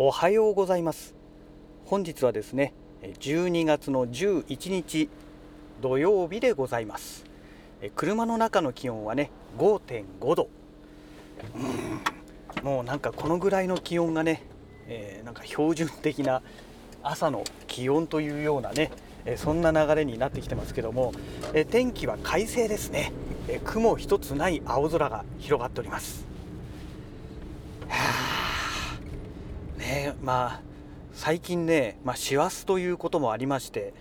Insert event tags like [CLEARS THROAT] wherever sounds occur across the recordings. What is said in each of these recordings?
おはようございます。本日はですね12月の11日土曜日でございます。車の中の気温はね5.5度もうなんかこのぐらいの気温がね、えー、なんか標準的な朝の気温というようなねそんな流れになってきてますけども天気は快晴ですね。雲一つない青空が広がっております。ねまあ最近ね、まあ、師走ということもありまして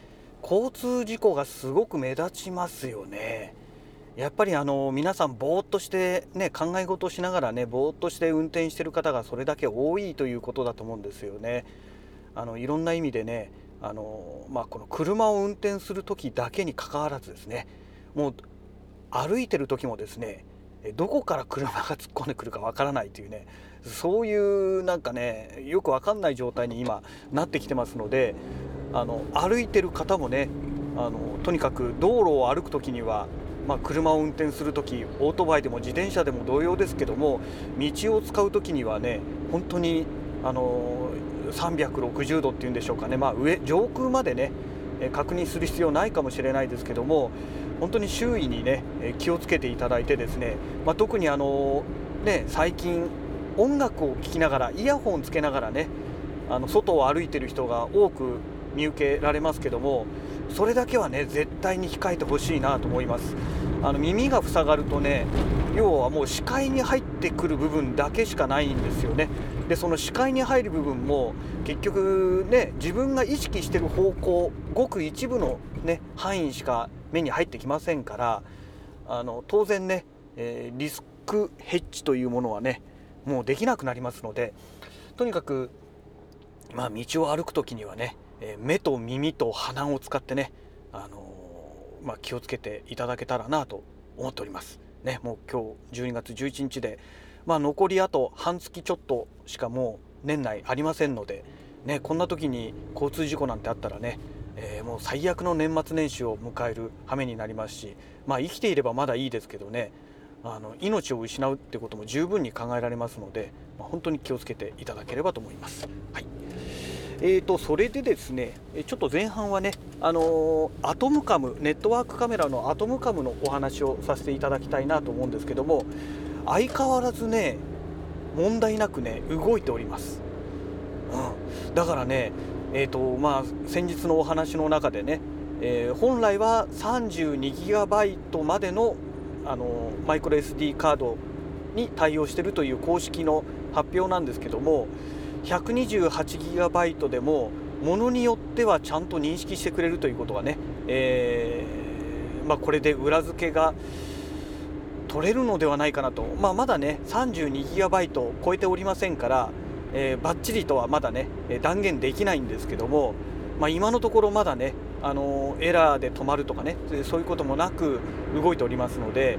交通事故がすごく目立ちますよね。やっぱりあの皆さんぼーっとしてね考え事をしながらねぼーっとして運転してる方がそれだけ多いということだと思うんですよね。あのいろんな意味でねあの、まあ、この車を運転する時だけにかかわらずですねもう歩いてる時もですねどこから車が突っ込んでくるかわからないというねそういうなんかねよくわかんない状態に今なってきてますのであの歩いてる方もねあのとにかく道路を歩く時には、まあ、車を運転する時オートバイでも自転車でも同様ですけども道を使う時にはね本当にあの360度っていうんでしょうかね、まあ上、上空までね確認する必要ないかもしれないですけども本当に周囲にね気をつけていただいてですね、まあ、特にあの、ね、最近音楽を聴きながらイヤホンつけながらねあの外を歩いてる人が多く見受けられますけどもそれだけはね絶対に控えてほしいなと思います。あの耳が塞がるとね要はもう視界に入ってくる部分だけしかないんですよね。でその視界に入る部分も結局ね自分が意識してる方向ごく一部のね範囲しか目に入ってきませんからあの当然ね、えー、リスクヘッジというものはねもうできなくなりますのでとにかくまあ道を歩く時にはね、え、目と耳と鼻を使ってね、あの、まあ、気をつけていただけたらなと思っております。ね、もう今日12月11日で、まあ、残りあと半月ちょっとしかもう年内ありませんので、ね、こんな時に交通事故なんてあったらねえー、もう最悪の年末年始を迎える羽目になりますし、まあ、生きていればまだいいですけどねあの命を失うってことも十分に考えられますので、まあ、本当に気をつけていただければと思います。はい。えーと、それでですねちょっと前半はね、あのー、アトムカムネットワークカメラのアトムカムのお話をさせていただきたいなと思うんですけども相変わらずね問題なくね動いております、うん、だからねえーとまあ、先日のお話の中でね、えー、本来は 32GB までのあのマイクロ SD カードに対応しているという公式の発表なんですけども 128GB でもものによってはちゃんと認識してくれるということがね、えー、まあ、これで裏付けが取れるのではないかなと、まあ、まだね 32GB を超えておりませんからえー、バッチリとはまだね断言できないんですけども、まあ、今のところまだねあのエラーで止まるとかねそういうこともなく動いておりますので、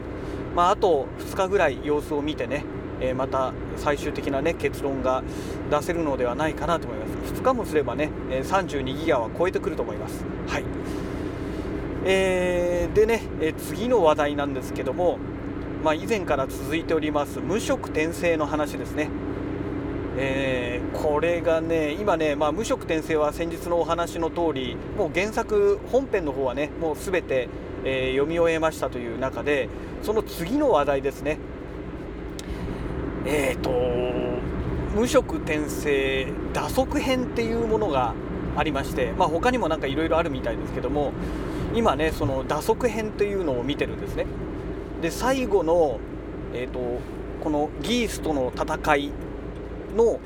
まあ、あと2日ぐらい様子を見てね、え、また最終的な、ね、結論が出せるのではないかなと思います2日もすればね32ギガは超えてくると思います。はいえー、でね、え次の話題なんですけども、まあ、以前から続いております無色転生の話ですね。えー、これがね今ね、まあ、無色転生は先日のお話の通りもう原作本編の方はねもう全て、えー、読み終えましたという中でその次の話題ですね。えっ、ー、と無色転生打足編っていうものがありまして、まあ、他にもなんかいろいろあるみたいですけども今ねその打足編っていうのを見てるんですね。で最後の、えーとこのギースとの戦いの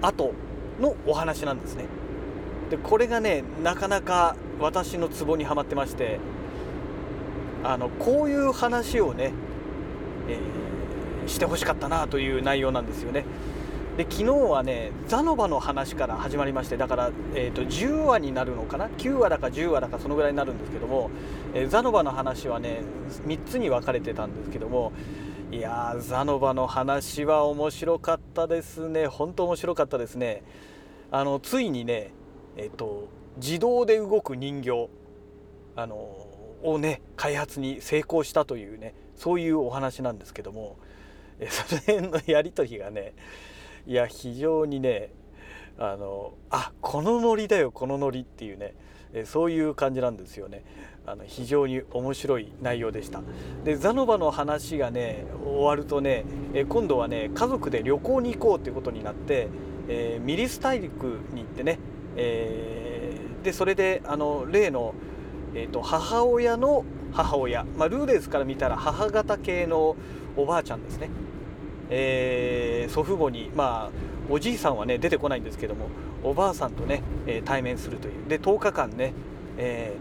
後のお話なんですね。でこれがねなかなか私のツボにはまってましてあのこういう話をね、えー、してほしかったなという内容なんですよね。で昨日はねザノバの話から始まりましてだから、えーと、10話になるのかな？9話だか10話だかそのぐらいになるんですけども、えー、ザノバの話はね3つに分かれてたんですけどもいやーザノバの話は面白かったですね。本当面白かったですね。あのついにねえっと自動で動く人形あのをね開発に成功したというねそういうお話なんですけども。その辺のやり取りがねいや非常にねあのあこのノリだよこのノリっていうね。えそういう感じなんですよね。あの非常に面白い内容でした。でザノバの話がね終わるとねえ今度はね家族で旅行に行こうということになって、えー、ミリス大陸に行ってね、えー、でそれであの例の、えーと、母親の母親、まあ、ルーレスから見たら母方系のおばあちゃんですね、えー、祖父母にまあおじいさんはね出てこないんですけどもおばあさんとね、え対面するという。で10日間ね、え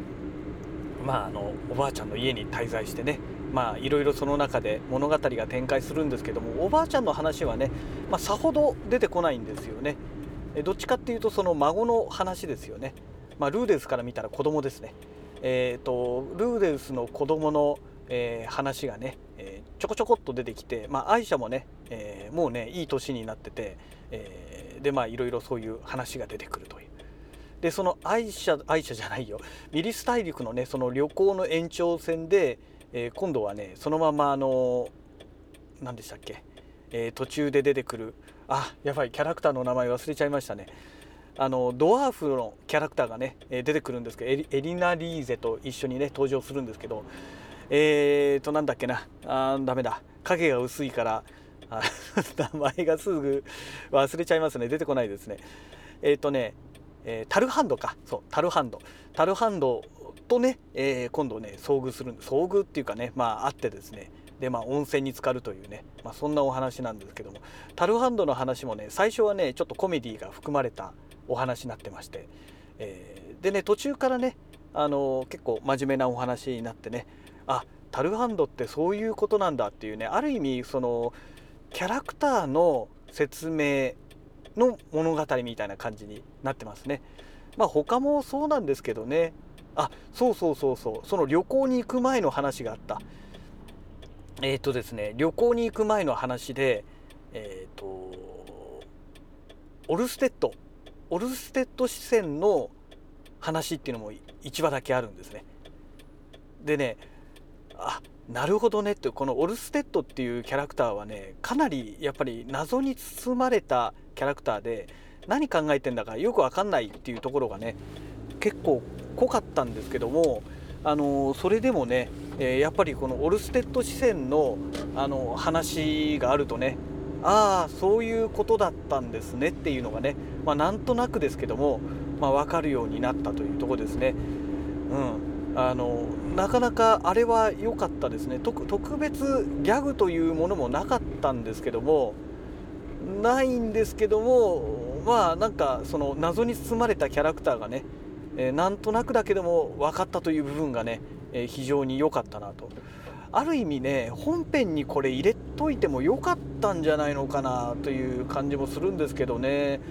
ー、まああのおばあちゃんの家に滞在してねまあいろいろその中で物語が展開するんですけどもおばあちゃんの話はね、まあ、さほど出てこないんですよね。どっちかっていうとその孫の話ですよね、まあ、ルーデウスから見たら子供ですね。えーと、ルーデウスの子供の、えー、話がね、え、ちょこちょこっと出てきて、まあ、アイシャもね、え、もうねいい年になってて、えー、でまあいろいろそういう話が出てくるという。でその愛車愛車じゃないよ。ミリス大陸のねその旅行の延長線で、えー、今度はねそのままあの何でしたっけ、えー、途中で出てくる。あやばいキャラクターの名前忘れちゃいましたね。あのドワーフのキャラクターがね出てくるんですけどエリナ・リーゼと一緒にね登場するんですけどえーとなんだっけな？あダメだ。影が薄いから [LAUGHS] 名前がすぐ忘れちゃいますね。出てこないですね。えっ、ー、とね、えー、タルハンドか。そうタルハンド。タルハンドとね、えー、今度ね遭遇する遭遇っていうかねまああってですね。でまあ温泉に浸かるというね、まあ、そんなお話なんですけども。タルハンドの話もね最初はねちょっとコメディが含まれたお話になってまして、えー、でね途中からねあの結構真面目なお話になってね。あタルハンドってそういうことなんだっていうね。ある意味そのキャラクターの説明の物語みたいな感じになってますね。まあ他もそうなんですけどね。あそうそうそうそう。その旅行に行く前の話があった。えっ、ー、とですね旅行に行く前の話でえっ、ー、とオルステッド。オルステッド視線の話っていうのも1話だけあるんですね。でねあなるほどねってこのオルステッドっていうキャラクターはねかなりやっぱり謎に包まれたキャラクターで何考えてんだかよく分かんないっていうところがね結構濃かったんですけどもあのそれでもね、え、やっぱりこのオルステッド視線のあの話があるとねああそういうことだったんですねっていうのがね、まあ、なんとなくですけども、まあ、分かるようになったというとこですね。うんあのなかなかあれは良かったですね。特別ギャグというものもなかったんですけどもないんですけどもまあなんかその謎に包まれたキャラクターがね、えー、なんとなくだけども分かったという部分がね、えー、非常に良かったなと。ある意味ね本編にこれ入れといても良かったんじゃないのかなという感じもするんですけどね。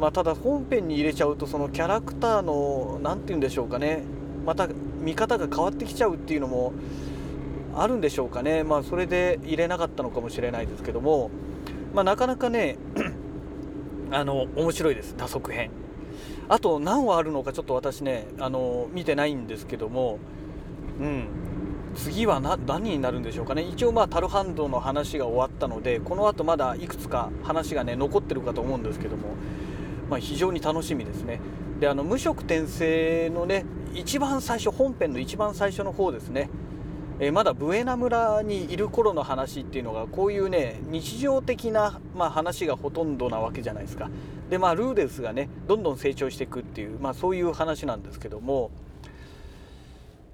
まあ、ただ本編に入れちゃうとそのキャラクターの何て言うんでしょうかね。また見方が変わってきちゃうっていうのもあるんでしょうかね、まあ、それで入れなかったのかもしれないですけども、まあ、なかなかね [CLEARS THROAT] あの面白いです。打足編。あと何話あるのかちょっと私ねあの見てないんですけども。うん。次は何になるんでしょうかね。一応まあタルハンドの話が終わったのでこの後まだいくつか話がね残ってるかと思うんですけども、まあ、非常に楽しみですね。であの無色転生のね一番最初本編の一番最初の方ですね、え、まだブエナ村にいる頃の話っていうのがこういうね日常的な、まあ、話がほとんどなわけじゃないですか。でまあルーデスがねどんどん成長していくっていう、まあ、そういう話なんですけども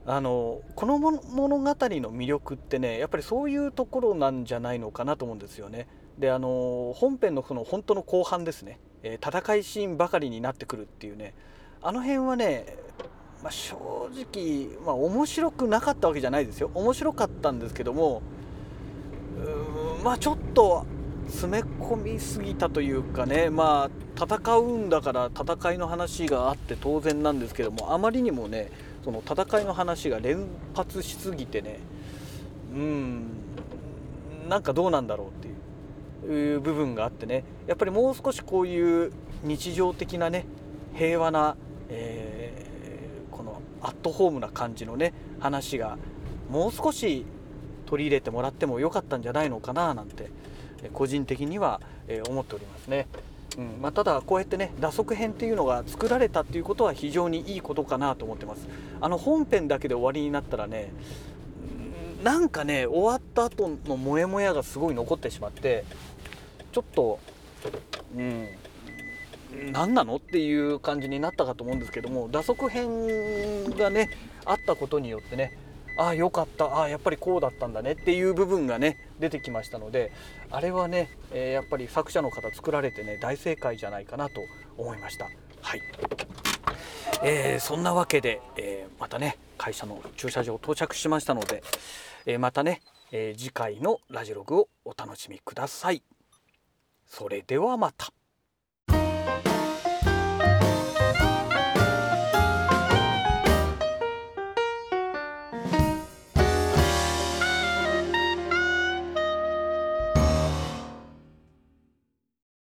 あのこの物語の魅力ってねやっぱりそういうところなんじゃないのかなと思うんですよね。であの本編のその本当の後半ですね、えー、戦いシーンばかりになってくるっていうね。あの辺はねまあ、正直、まあ、面白くなかったわけじゃないですよ。面白かったんですけどもまあちょっと詰め込みすぎたというかねまあ戦うんだから戦いの話があって当然なんですけどもあまりにもねその戦いの話が連発しすぎてねうんなんかどうなんだろうっていう。部分があってねやっぱりもう少しこういう日常的なね平和な、えーアットホームな感じのね話がもう少し取り入れてもらってもよかったんじゃないのかななんて個人的には思っておりますね。うんまあ、ただこうやってね打足編っていうのが作られたっていうことは非常にいいことかなと思ってますあの本編だけで終わりになったらねなんかね終わった後のモヤモヤがすごい残ってしまってちょっとうん何なのっていう感じになったかと思うんですけども打足編がねあったことによってねああよかったああやっぱりこうだったんだねっていう部分がね出てきましたのであれはね、えー、やっぱり作者の方作られてね大正解じゃないかなと思いました。はいえー、そんなわけで、えー、またね会社の駐車場到着しましたので、えー、またね、え次回のラジログをお楽しみください。それではまた。